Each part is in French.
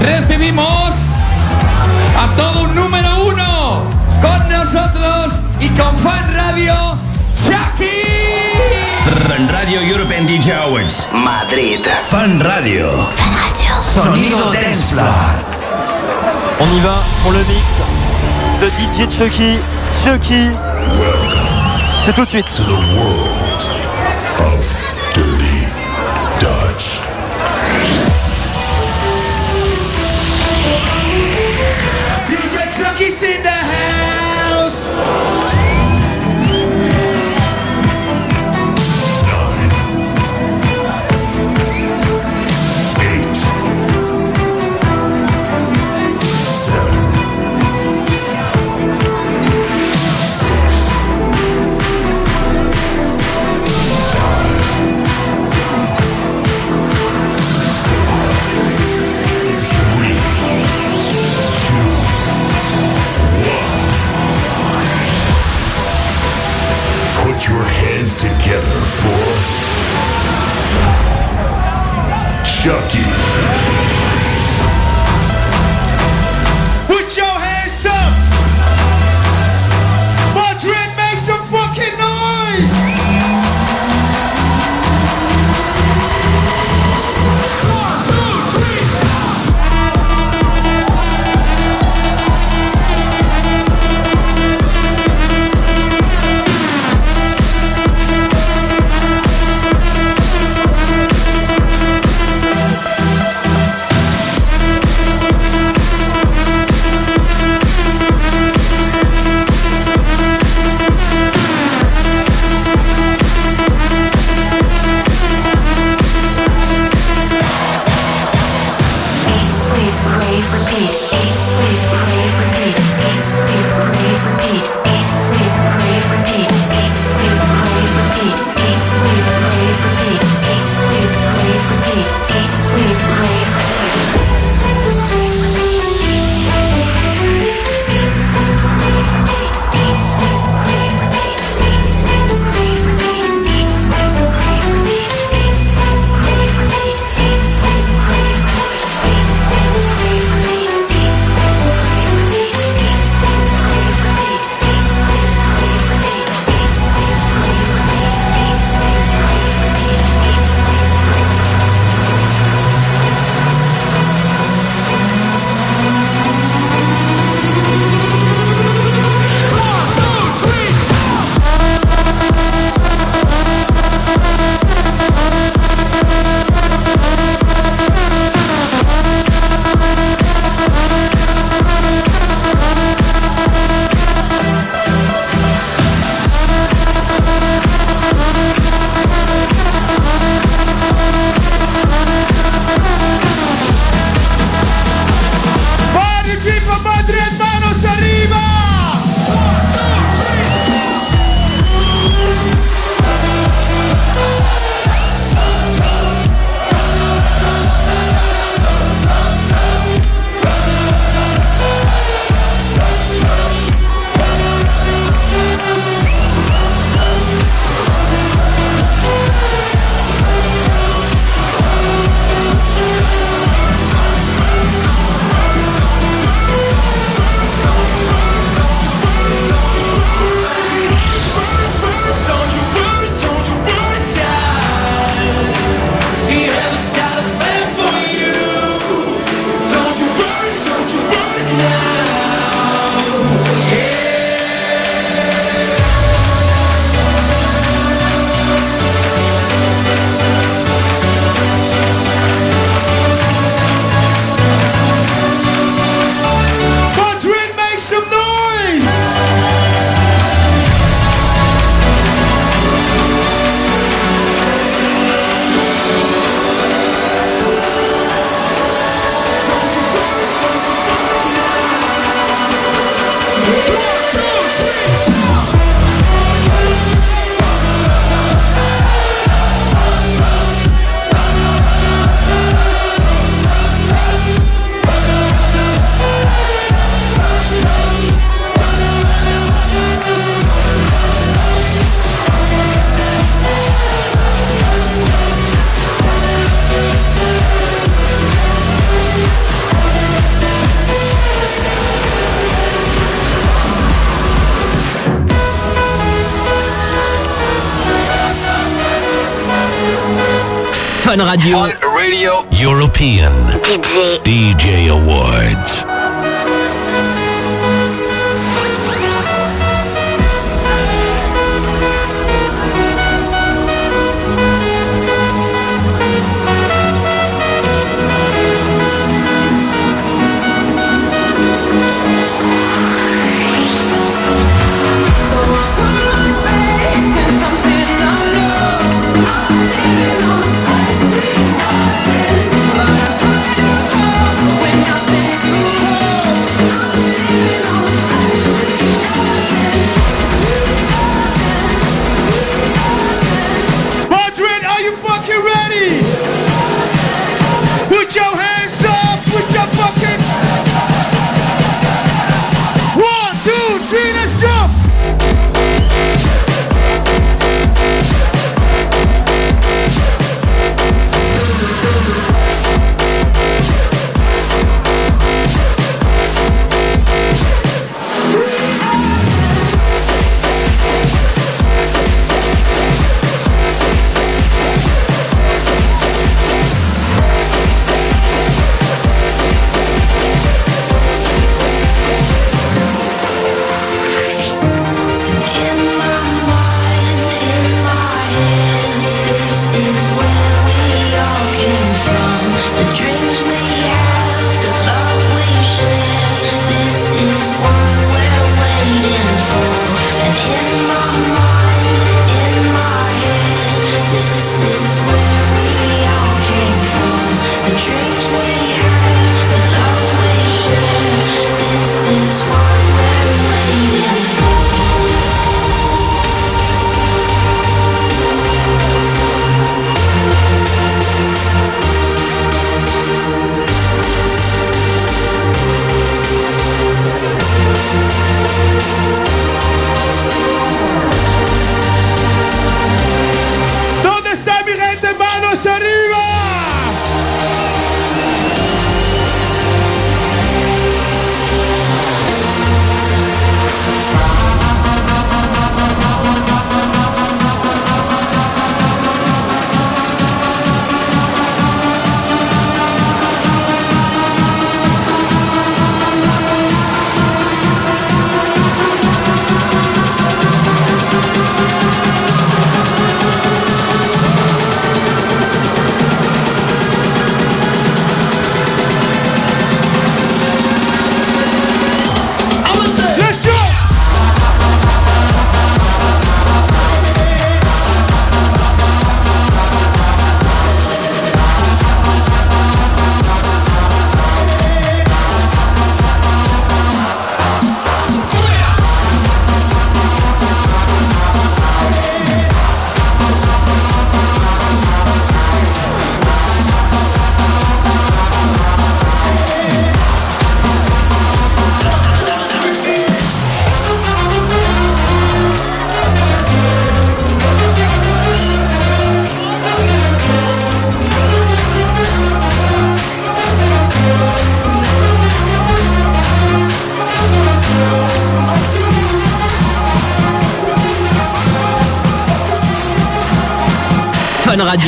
recibimos a todo un número uno con nosotros y con Fan Radio, Chucky. Fan Radio European DJ Awards. Madrid. Fan Radio. Fan Radio. Sonido Dance On y va pour le mix de DJ Chucky. Chucky. C'est tout de suite. DJ Chucky. Fun Radio. Fun Radio European. DJ. DJ Awards.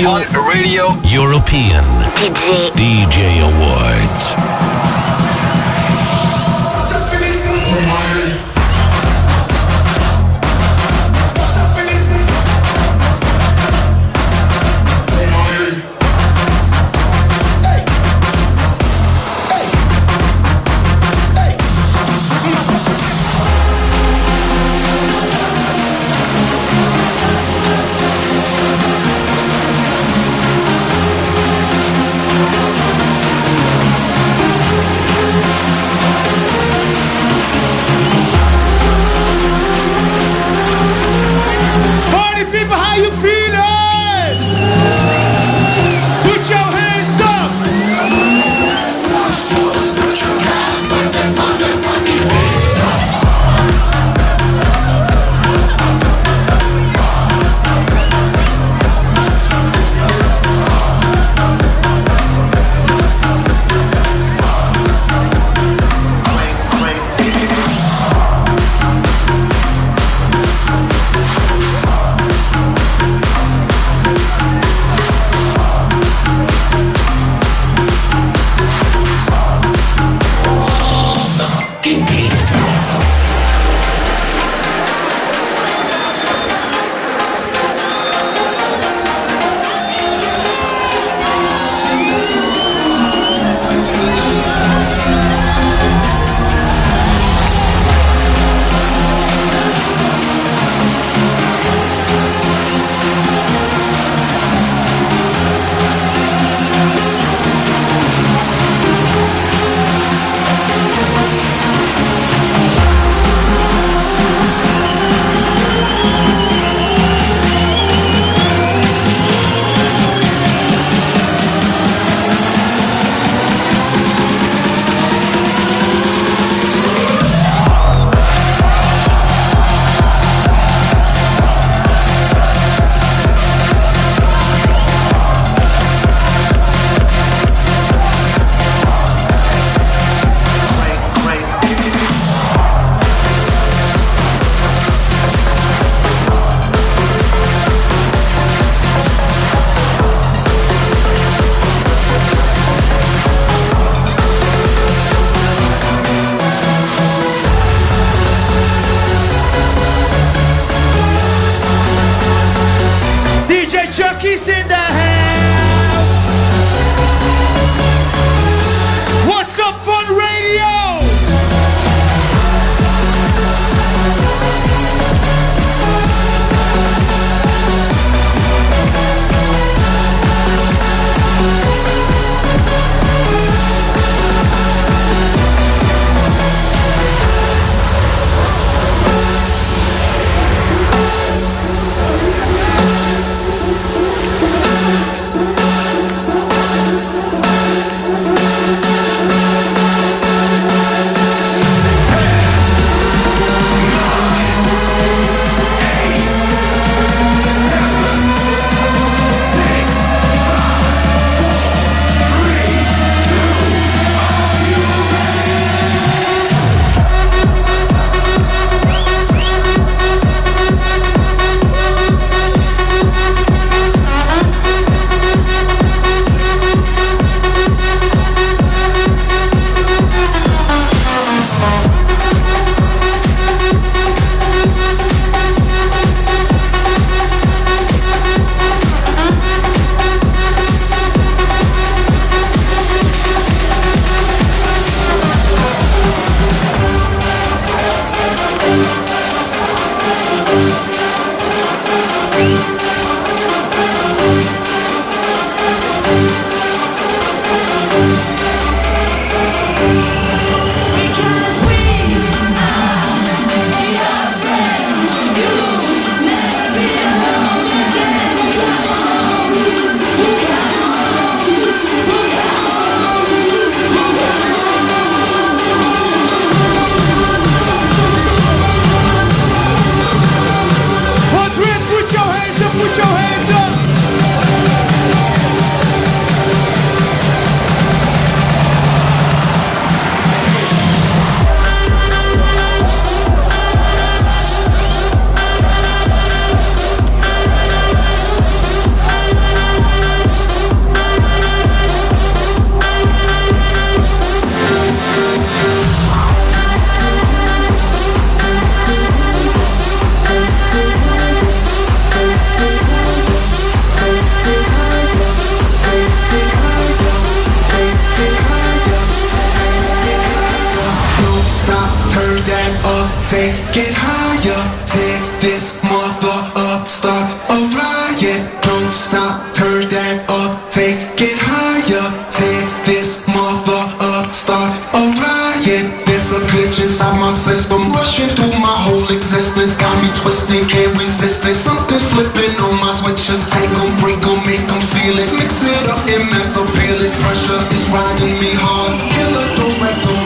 Radio. Whole existence, got me twisting, can't resist it. Something's flipping on my switches, take 'em, break 'em, make 'em feel it, mix it up and mess up, feel it. Pressure is riding me hard, killer right through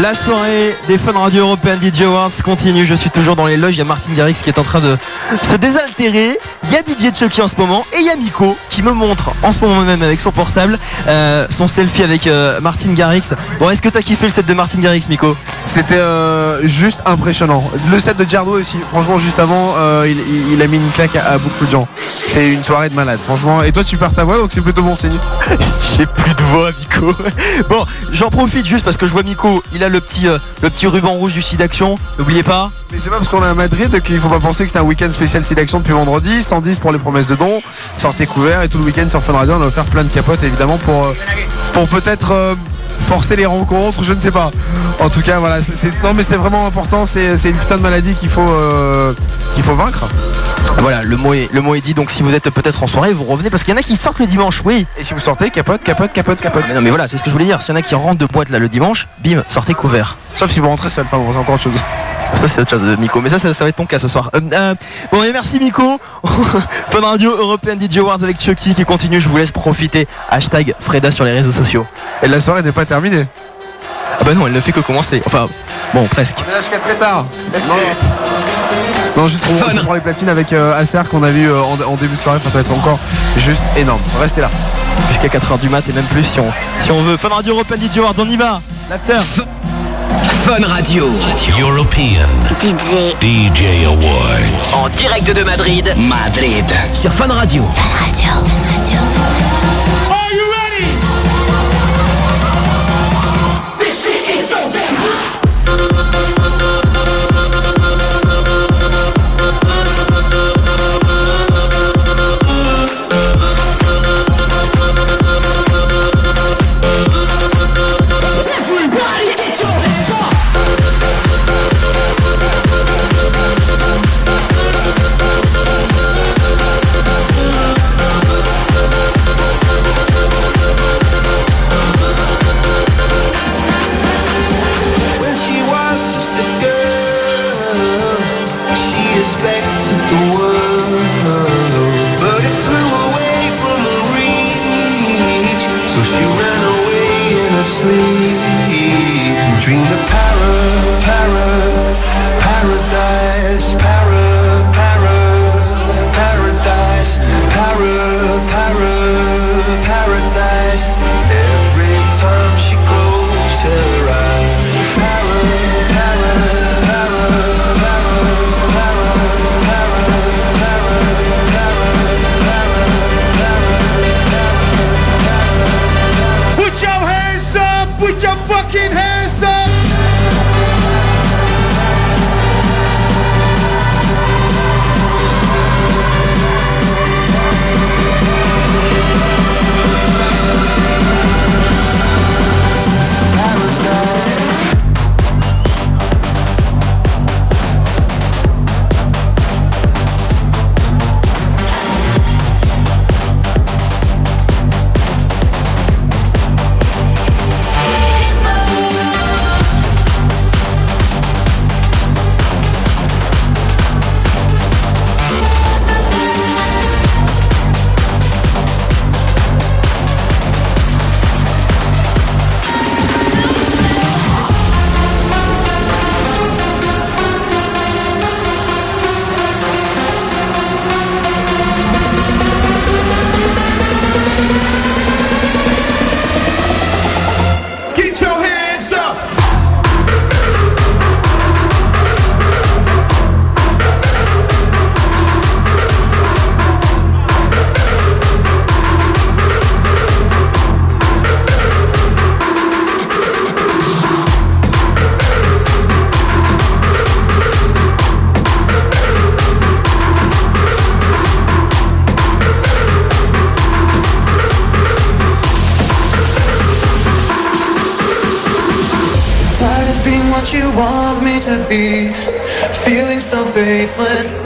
La soirée des Fun Radio European DJ Awards continue. Je suis toujours dans les loges. Il y a Martin Garrix qui est en train de se désaltérer. Il y a DJ Chucky en ce moment. Et il y a Miko qui me montre en ce moment même avec son portable euh, son selfie avec euh, Martin Garrix. Bon, est-ce que t'as kiffé le set de Martin Garrix, Miko? C'était euh, juste impressionnant. Le set de Jardo aussi, franchement, juste avant, il, il- il a mis une claque à, à beaucoup de gens. C'est une soirée de malade, franchement. Et toi, tu perds ta voix, donc c'est plutôt bon signe. J'ai plus de voix, Miko. Bon, j'en profite juste parce que je vois Miko. Il a le petit, euh, le petit ruban rouge du site d'action. N'oubliez pas. Mais c'est pas parce qu'on est à Madrid qu'il faut pas penser que c'est un week-end spécial site d'action depuis vendredi. 110 pour les promesses de dons. Sortez couverts et tout le week-end sur Fun Radio, on a offert plein de capotes évidemment pour, euh, pour peut-être euh, forcer les rencontres, je ne sais pas. En tout cas, voilà. c'est- non, mais c'est vraiment important. C'est une putain de maladie qu'il faut, euh, qu'il faut vaincre. Voilà, le mot est, le mot est dit. Donc si vous êtes peut-être en soirée, vous revenez parce qu'il y en a qui sortent le dimanche. Oui. Et si vous sortez, capote, capote, capote, capote. Mais non, mais voilà, c'est ce que je voulais dire. S'il y en a qui rentrent de boîte là le dimanche, bim, sortez couvert. Sauf si vous rentrez seul, pas bon, c'est encore autre chose. Ça c'est autre chose, euh, Miko. Mais ça, ça, ça va être ton cas ce soir. Euh, euh, bon, et merci Miko. Fun Radio European DJ Awards avec Chucky qui continue. Je vous laisse profiter. Hashtag Freda sur les réseaux sociaux. Et la soirée n'est pas terminée. Ah bah non, elle ne fait que commencer. Enfin, bon, presque. On est là jusqu'à très tard. Non, non juste on, on prend les platines avec euh, Acer qu'on a vu euh, en, en début de soirée. Enfin, ça va être encore juste énorme. Restez là. Jusqu'à 4h du mat et même plus si on, si on veut. Fun Radio European DJ Awards, on y va. L'after. Fun Radio. European DJ DJ Awards. en direct de Madrid Madrid. sur Fun Radio. Are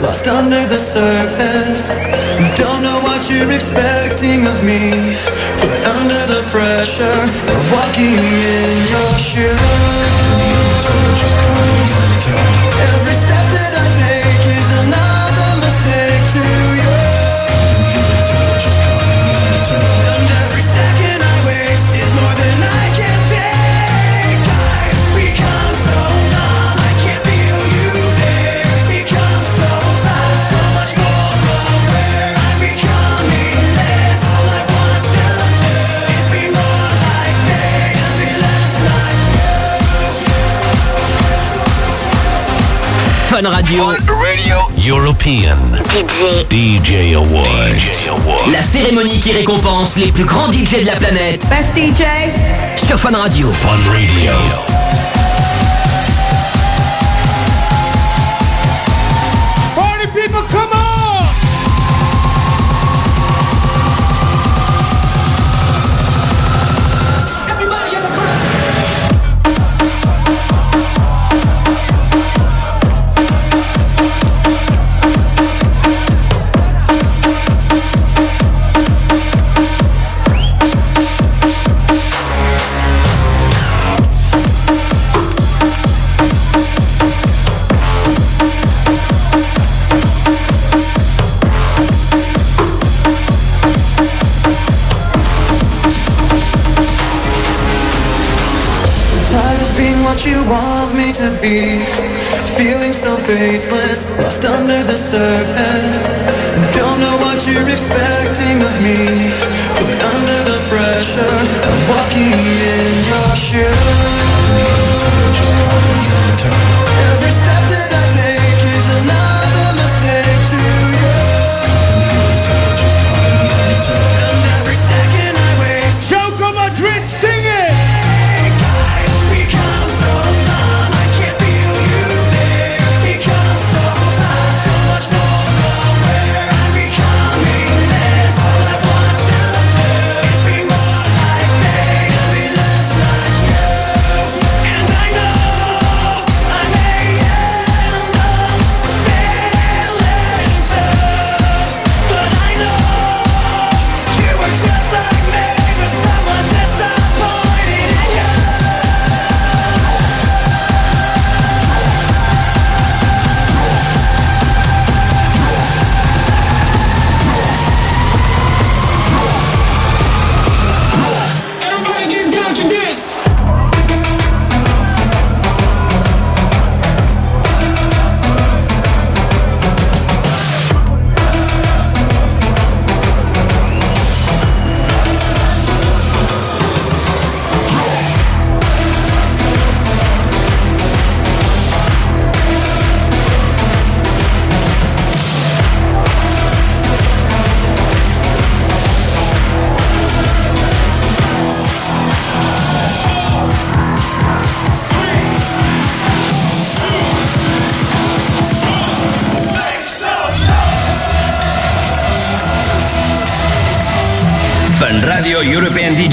lost under the surface. Don't know what you're expecting of me, Put under the pressure of walking. Fun Radio. Radio. European. DJ. DJ Award. DJ Award. La cérémonie qui récompense les plus grands DJ de la planète. Best DJ. Sur Fun Radio. Fun Radio. Party people, come on! Feeling so faithless, lost under the surface. Don't know what you're expecting of me Put under the pressure, I'm walking in your shoes.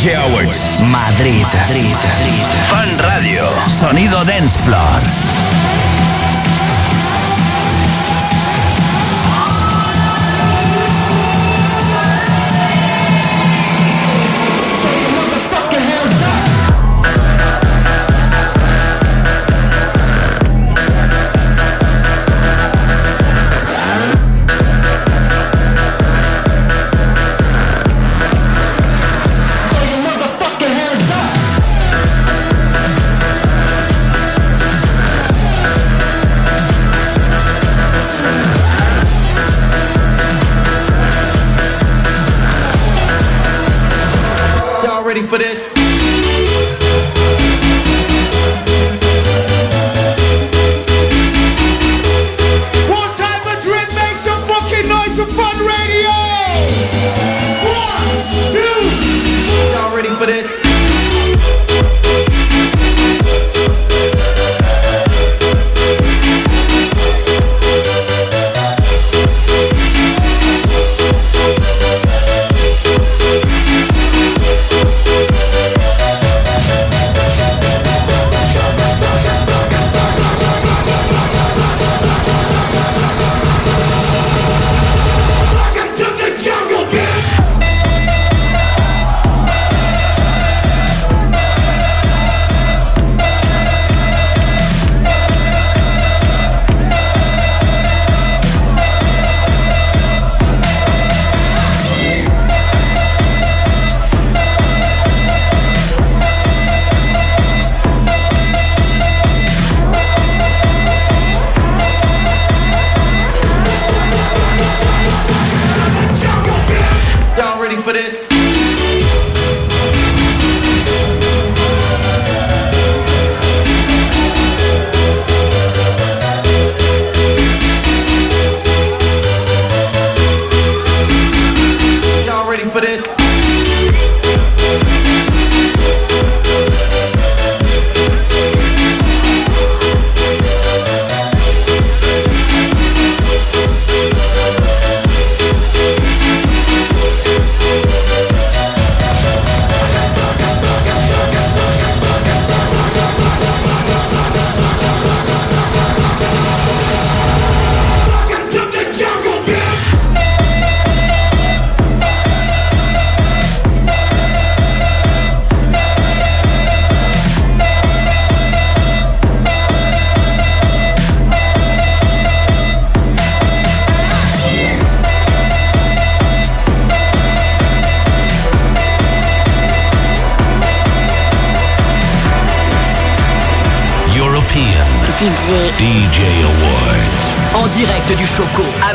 DJ Awards. Madrid. Madrid. Madrid. Fan Radio. Sonido Dance Floor.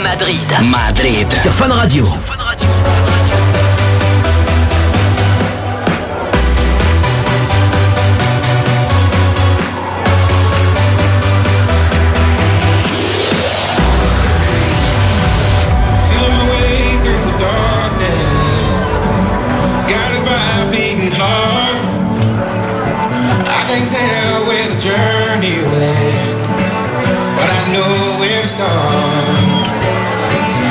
Madrid. Madrid. Sur Fun Radio.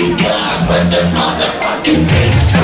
You got, but the motherfucking picture.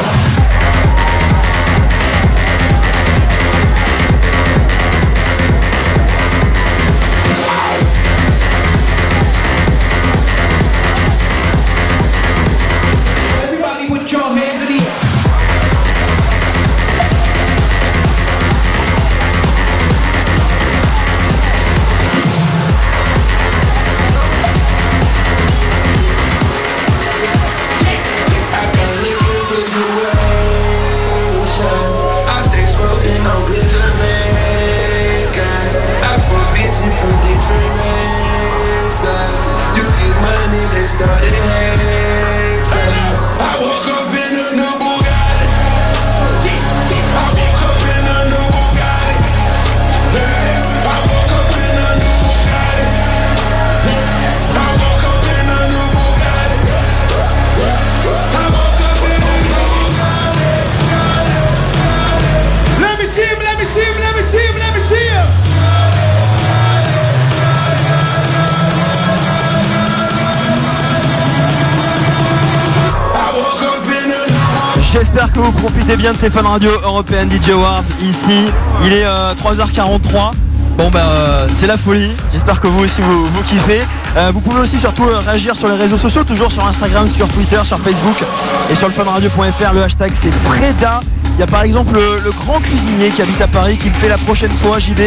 J'espère que vous profitez bien de ces Fun Radio European DJ Awards ici. Il est euh, 3h43. Bon bah euh, c'est la folie. J'espère que vous aussi vous, vous kiffez. Euh, vous pouvez aussi surtout euh, réagir sur les réseaux sociaux, toujours sur Instagram, sur Twitter, sur Facebook et sur le funradio.fr. Le hashtag c'est Freda. Il y a par exemple le, le grand cuisinier qui habite à Paris qui me fait la prochaine fois JB.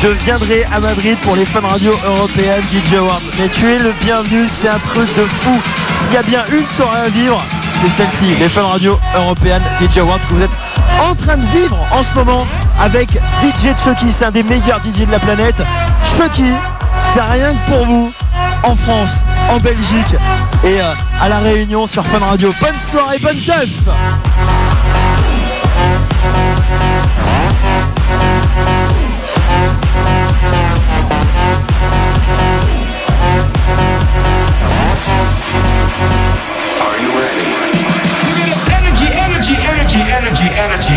Je viendrai à Madrid pour les Fun Radio European DJ Awards. Mais tu es le bienvenu, c'est un truc de fou. S'il y a bien une soirée à vivre, c'est celle-ci, les Fun Radio European DJ Awards que vous êtes en train de vivre en ce moment avec DJ Chucky, c'est un des meilleurs DJ de la planète. Chucky, c'est rien que pour vous en France, en Belgique et euh, à la Réunion sur Fun Radio. Bonne soirée, bonne teuf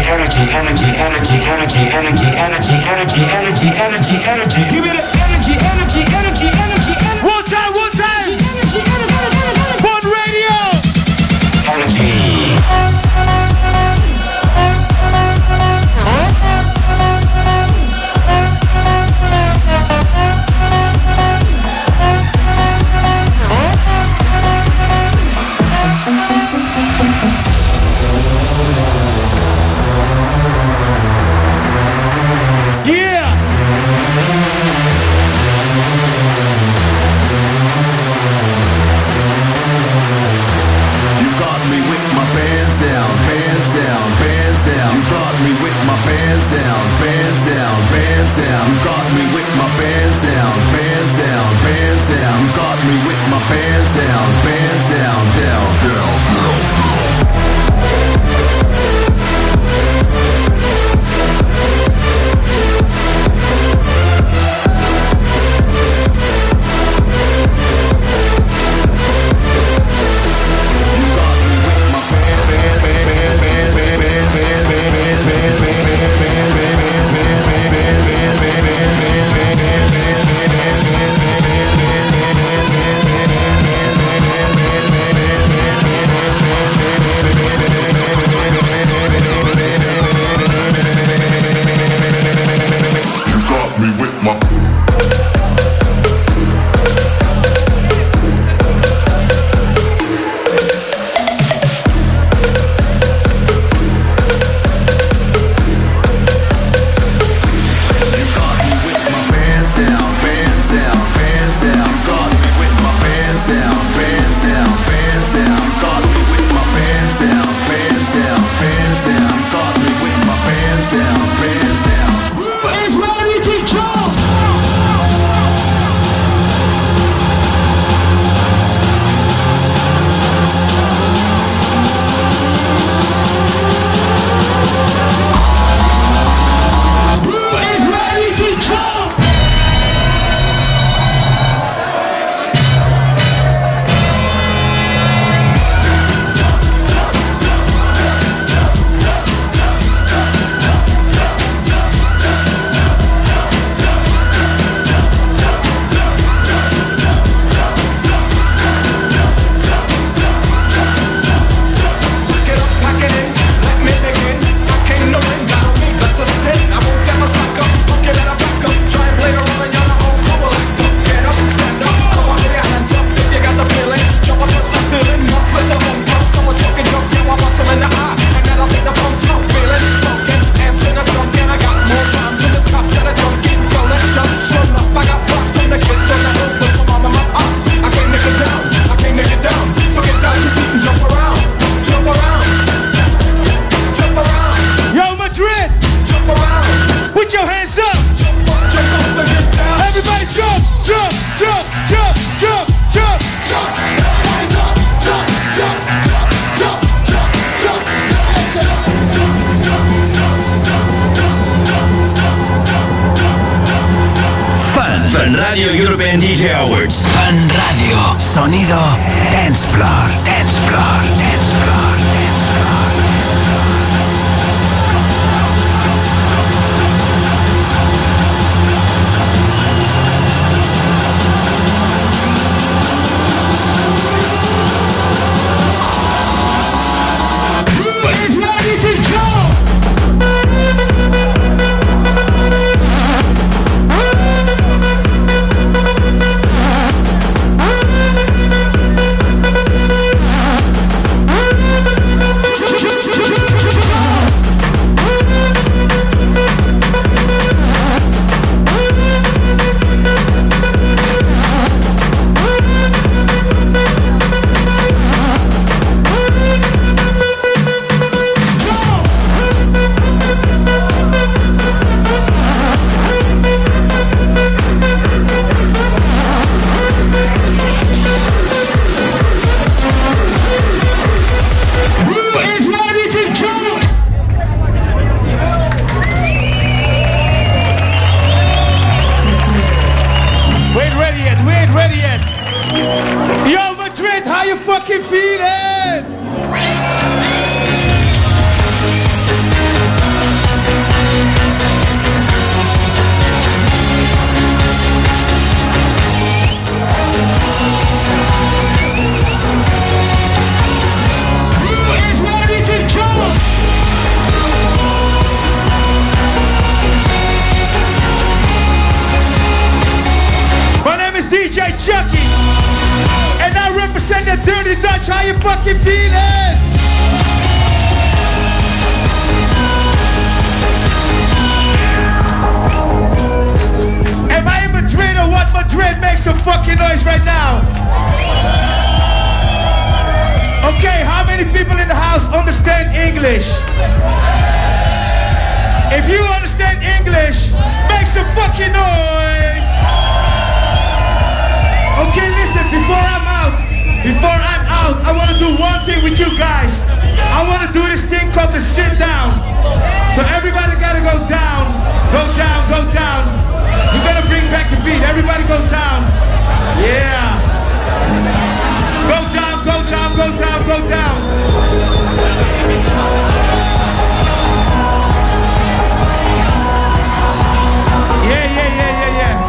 energy, energy, energy, energy, energy, energy, energy, energy, energy, energy. Give me the energy, energy, energy, energy, some fucking noise right now. Okay, how many people in the house understand English? If you understand English, make some fucking noise. Okay, listen, before I'm out, before I'm out, I want to do one thing with you guys. I want to do this thing called the sit down. So everybody got to go down, go down, go down. Going to bring back the beat. Everybody go down. Yeah. Go down, go down, go down, go down. Yeah, yeah, yeah, yeah, yeah.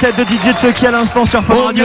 Set de DJ Chucky à l'instant sur Fun Radio.